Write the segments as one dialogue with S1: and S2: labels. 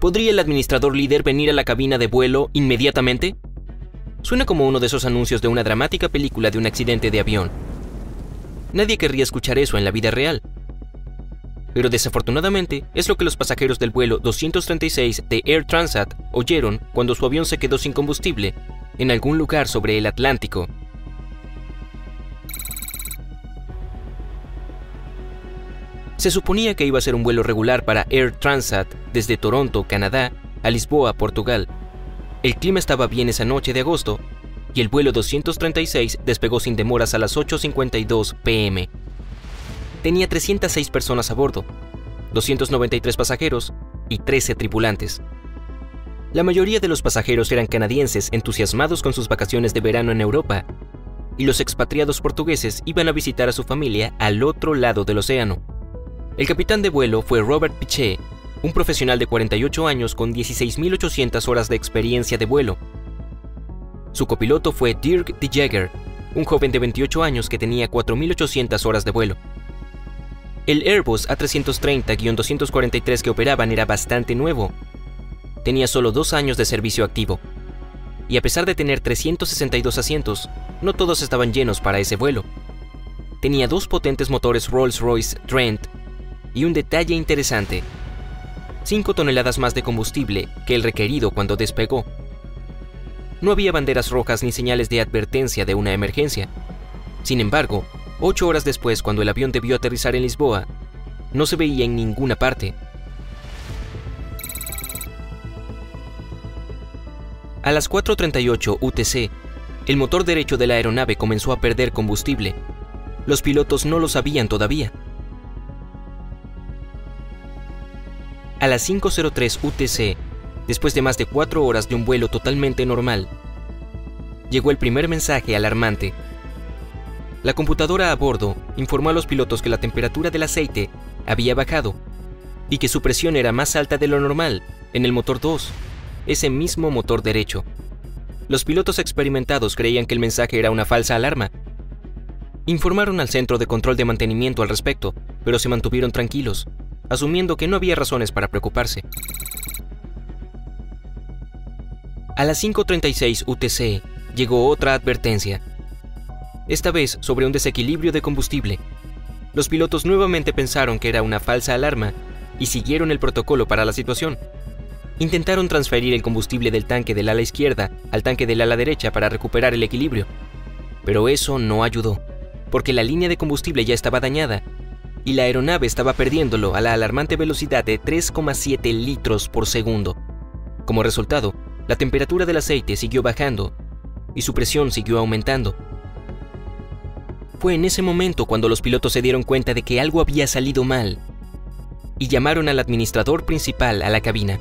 S1: ¿Podría el administrador líder venir a la cabina de vuelo inmediatamente? Suena como uno de esos anuncios de una dramática película de un accidente de avión. Nadie querría escuchar eso en la vida real. Pero desafortunadamente es lo que los pasajeros del vuelo 236 de Air Transat oyeron cuando su avión se quedó sin combustible en algún lugar sobre el Atlántico. Se suponía que iba a ser un vuelo regular para Air Transat desde Toronto, Canadá, a Lisboa, Portugal. El clima estaba bien esa noche de agosto y el vuelo 236 despegó sin demoras a las 8.52 pm. Tenía 306 personas a bordo, 293 pasajeros y 13 tripulantes. La mayoría de los pasajeros eran canadienses entusiasmados con sus vacaciones de verano en Europa, y los expatriados portugueses iban a visitar a su familia al otro lado del océano. El capitán de vuelo fue Robert Pichet, un profesional de 48 años con 16.800 horas de experiencia de vuelo. Su copiloto fue Dirk de un joven de 28 años que tenía 4.800 horas de vuelo. El Airbus A330-243 que operaban era bastante nuevo. Tenía solo dos años de servicio activo. Y a pesar de tener 362 asientos, no todos estaban llenos para ese vuelo. Tenía dos potentes motores Rolls-Royce Trent y un detalle interesante, 5 toneladas más de combustible que el requerido cuando despegó. No había banderas rojas ni señales de advertencia de una emergencia. Sin embargo, ocho horas después, cuando el avión debió aterrizar en Lisboa, no se veía en ninguna parte. A las 4.38 UTC, el motor derecho de la aeronave comenzó a perder combustible. Los pilotos no lo sabían todavía. A las 5.03 UTC, después de más de cuatro horas de un vuelo totalmente normal, llegó el primer mensaje alarmante. La computadora a bordo informó a los pilotos que la temperatura del aceite había bajado y que su presión era más alta de lo normal en el motor 2, ese mismo motor derecho. Los pilotos experimentados creían que el mensaje era una falsa alarma. Informaron al centro de control de mantenimiento al respecto, pero se mantuvieron tranquilos asumiendo que no había razones para preocuparse. A las 5.36 UTC llegó otra advertencia, esta vez sobre un desequilibrio de combustible. Los pilotos nuevamente pensaron que era una falsa alarma y siguieron el protocolo para la situación. Intentaron transferir el combustible del tanque del ala izquierda al tanque del ala derecha para recuperar el equilibrio, pero eso no ayudó, porque la línea de combustible ya estaba dañada y la aeronave estaba perdiéndolo a la alarmante velocidad de 3,7 litros por segundo. Como resultado, la temperatura del aceite siguió bajando y su presión siguió aumentando. Fue en ese momento cuando los pilotos se dieron cuenta de que algo había salido mal y llamaron al administrador principal a la cabina.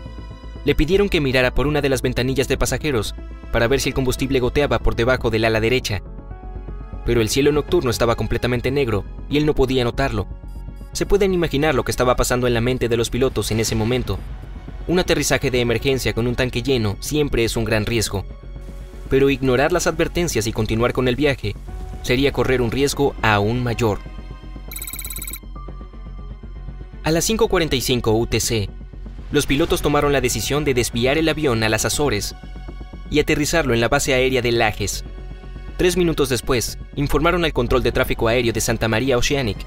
S1: Le pidieron que mirara por una de las ventanillas de pasajeros para ver si el combustible goteaba por debajo del ala derecha. Pero el cielo nocturno estaba completamente negro y él no podía notarlo. Se pueden imaginar lo que estaba pasando en la mente de los pilotos en ese momento. Un aterrizaje de emergencia con un tanque lleno siempre es un gran riesgo. Pero ignorar las advertencias y continuar con el viaje sería correr un riesgo aún mayor. A las 5.45 UTC, los pilotos tomaron la decisión de desviar el avión a las Azores y aterrizarlo en la base aérea de Lajes. Tres minutos después, informaron al control de tráfico aéreo de Santa María Oceanic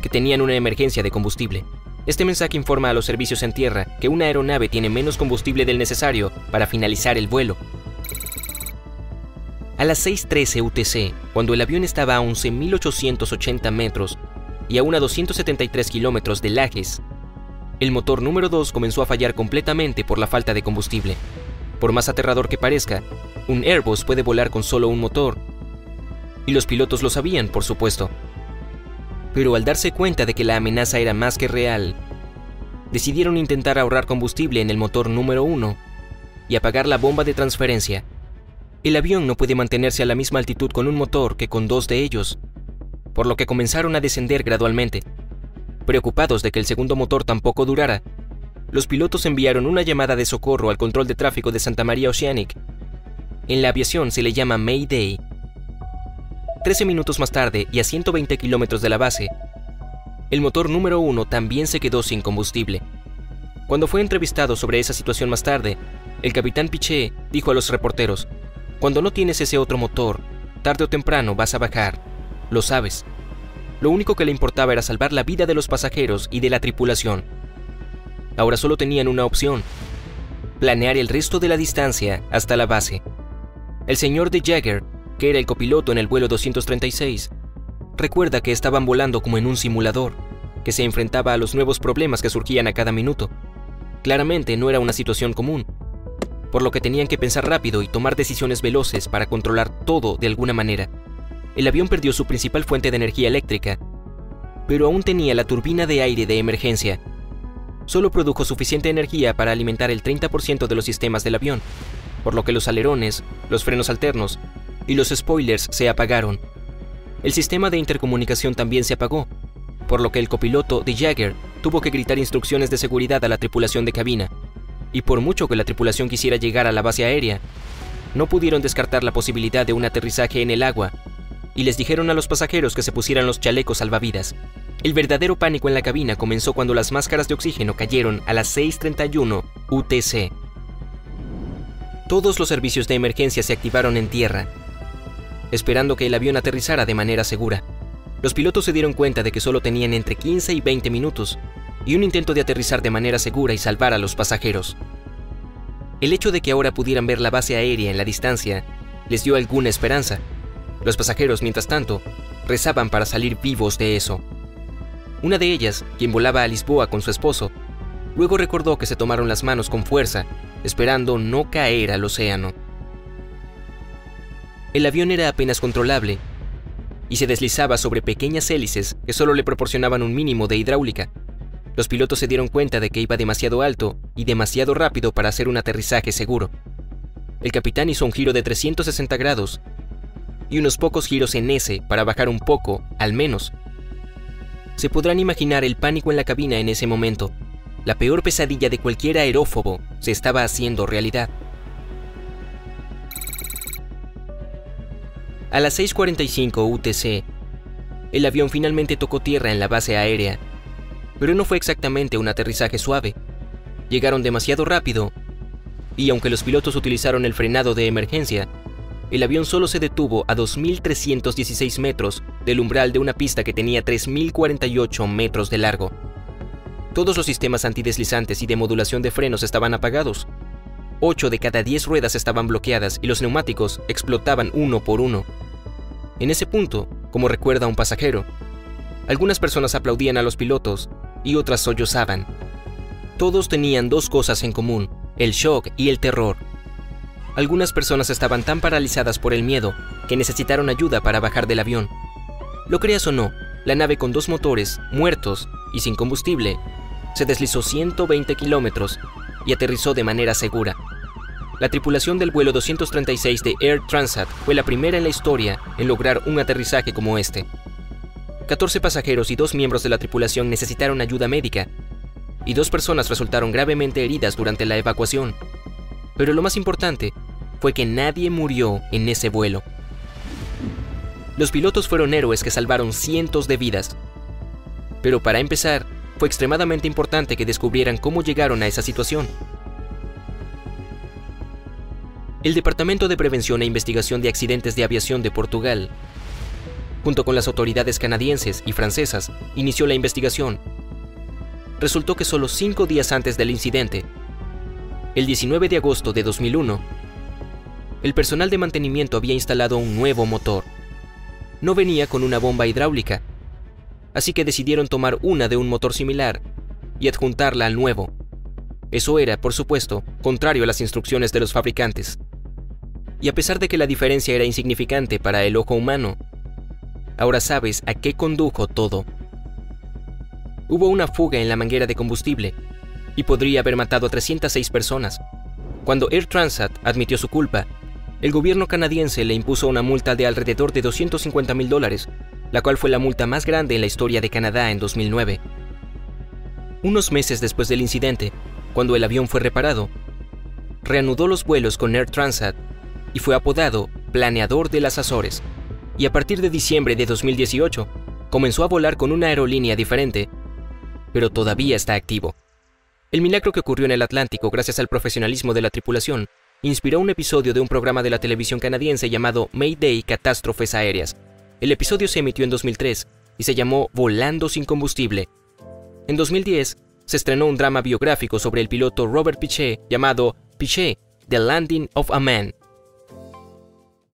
S1: que tenían una emergencia de combustible. Este mensaje informa a los servicios en tierra que una aeronave tiene menos combustible del necesario para finalizar el vuelo. A las 6.13 UTC, cuando el avión estaba a 11.880 metros y a una 273 kilómetros de Lajes, el motor número 2 comenzó a fallar completamente por la falta de combustible. Por más aterrador que parezca, un Airbus puede volar con solo un motor. Y los pilotos lo sabían, por supuesto pero al darse cuenta de que la amenaza era más que real, decidieron intentar ahorrar combustible en el motor número uno y apagar la bomba de transferencia. El avión no puede mantenerse a la misma altitud con un motor que con dos de ellos, por lo que comenzaron a descender gradualmente. Preocupados de que el segundo motor tampoco durara, los pilotos enviaron una llamada de socorro al control de tráfico de Santa María Oceanic. En la aviación se le llama Mayday 13 minutos más tarde y a 120 kilómetros de la base, el motor número uno también se quedó sin combustible. Cuando fue entrevistado sobre esa situación más tarde, el capitán Piché dijo a los reporteros, cuando no tienes ese otro motor, tarde o temprano vas a bajar, lo sabes. Lo único que le importaba era salvar la vida de los pasajeros y de la tripulación. Ahora solo tenían una opción, planear el resto de la distancia hasta la base. El señor de Jagger, que era el copiloto en el vuelo 236, recuerda que estaban volando como en un simulador, que se enfrentaba a los nuevos problemas que surgían a cada minuto. Claramente no era una situación común, por lo que tenían que pensar rápido y tomar decisiones veloces para controlar todo de alguna manera. El avión perdió su principal fuente de energía eléctrica, pero aún tenía la turbina de aire de emergencia. Solo produjo suficiente energía para alimentar el 30% de los sistemas del avión, por lo que los alerones, los frenos alternos y los spoilers se apagaron. El sistema de intercomunicación también se apagó, por lo que el copiloto de Jagger tuvo que gritar instrucciones de seguridad a la tripulación de cabina, y por mucho que la tripulación quisiera llegar a la base aérea, no pudieron descartar la posibilidad de un aterrizaje en el agua, y les dijeron a los pasajeros que se pusieran los chalecos salvavidas. El verdadero pánico en la cabina comenzó cuando las máscaras de oxígeno cayeron a las 6.31 UTC. Todos los servicios de emergencia se activaron en tierra, esperando que el avión aterrizara de manera segura. Los pilotos se dieron cuenta de que solo tenían entre 15 y 20 minutos y un intento de aterrizar de manera segura y salvar a los pasajeros. El hecho de que ahora pudieran ver la base aérea en la distancia les dio alguna esperanza. Los pasajeros, mientras tanto, rezaban para salir vivos de eso. Una de ellas, quien volaba a Lisboa con su esposo, luego recordó que se tomaron las manos con fuerza, esperando no caer al océano. El avión era apenas controlable y se deslizaba sobre pequeñas hélices que solo le proporcionaban un mínimo de hidráulica. Los pilotos se dieron cuenta de que iba demasiado alto y demasiado rápido para hacer un aterrizaje seguro. El capitán hizo un giro de 360 grados y unos pocos giros en S para bajar un poco, al menos. Se podrán imaginar el pánico en la cabina en ese momento. La peor pesadilla de cualquier aerófobo se estaba haciendo realidad. A las 6.45 UTC, el avión finalmente tocó tierra en la base aérea, pero no fue exactamente un aterrizaje suave. Llegaron demasiado rápido, y aunque los pilotos utilizaron el frenado de emergencia, el avión solo se detuvo a 2.316 metros del umbral de una pista que tenía 3.048 metros de largo. Todos los sistemas antideslizantes y de modulación de frenos estaban apagados, 8 de cada 10 ruedas estaban bloqueadas y los neumáticos explotaban uno por uno. En ese punto, como recuerda un pasajero, algunas personas aplaudían a los pilotos y otras sollozaban. Todos tenían dos cosas en común, el shock y el terror. Algunas personas estaban tan paralizadas por el miedo que necesitaron ayuda para bajar del avión. Lo creas o no, la nave con dos motores, muertos y sin combustible, se deslizó 120 kilómetros y aterrizó de manera segura. La tripulación del vuelo 236 de Air Transat fue la primera en la historia en lograr un aterrizaje como este. 14 pasajeros y dos miembros de la tripulación necesitaron ayuda médica, y dos personas resultaron gravemente heridas durante la evacuación. Pero lo más importante fue que nadie murió en ese vuelo. Los pilotos fueron héroes que salvaron cientos de vidas. Pero para empezar, fue extremadamente importante que descubrieran cómo llegaron a esa situación. El Departamento de Prevención e Investigación de Accidentes de Aviación de Portugal, junto con las autoridades canadienses y francesas, inició la investigación. Resultó que solo cinco días antes del incidente, el 19 de agosto de 2001, el personal de mantenimiento había instalado un nuevo motor. No venía con una bomba hidráulica, así que decidieron tomar una de un motor similar y adjuntarla al nuevo. Eso era, por supuesto, contrario a las instrucciones de los fabricantes. Y a pesar de que la diferencia era insignificante para el ojo humano, ahora sabes a qué condujo todo. Hubo una fuga en la manguera de combustible y podría haber matado a 306 personas. Cuando Air Transat admitió su culpa, el gobierno canadiense le impuso una multa de alrededor de 250 mil dólares la cual fue la multa más grande en la historia de Canadá en 2009. Unos meses después del incidente, cuando el avión fue reparado, reanudó los vuelos con Air Transat y fue apodado Planeador de las Azores, y a partir de diciembre de 2018 comenzó a volar con una aerolínea diferente, pero todavía está activo. El milagro que ocurrió en el Atlántico gracias al profesionalismo de la tripulación inspiró un episodio de un programa de la televisión canadiense llamado Mayday Catástrofes Aéreas. El episodio se emitió en 2003 y se llamó Volando sin combustible. En 2010 se estrenó un drama biográfico sobre el piloto Robert Pichet llamado Pichet, The Landing of a Man.